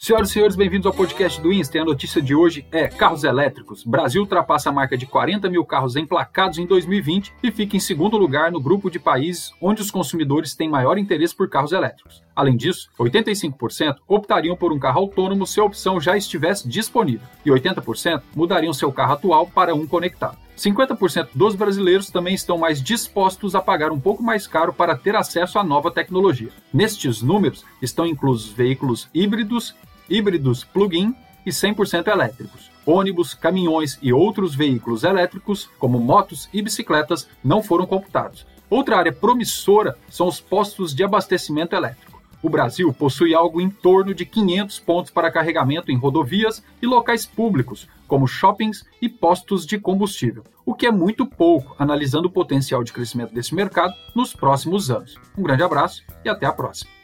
Senhoras e senhores, bem-vindos ao podcast do Insta. A notícia de hoje é carros elétricos. Brasil ultrapassa a marca de 40 mil carros emplacados em 2020 e fica em segundo lugar no grupo de países onde os consumidores têm maior interesse por carros elétricos. Além disso, 85% optariam por um carro autônomo se a opção já estivesse disponível, e 80% mudariam seu carro atual para um conectado. 50% dos brasileiros também estão mais dispostos a pagar um pouco mais caro para ter acesso à nova tecnologia. Nestes números estão inclusos veículos híbridos híbridos plug-in e 100% elétricos. Ônibus, caminhões e outros veículos elétricos, como motos e bicicletas, não foram computados. Outra área promissora são os postos de abastecimento elétrico. O Brasil possui algo em torno de 500 pontos para carregamento em rodovias e locais públicos, como shoppings e postos de combustível, o que é muito pouco, analisando o potencial de crescimento desse mercado nos próximos anos. Um grande abraço e até a próxima.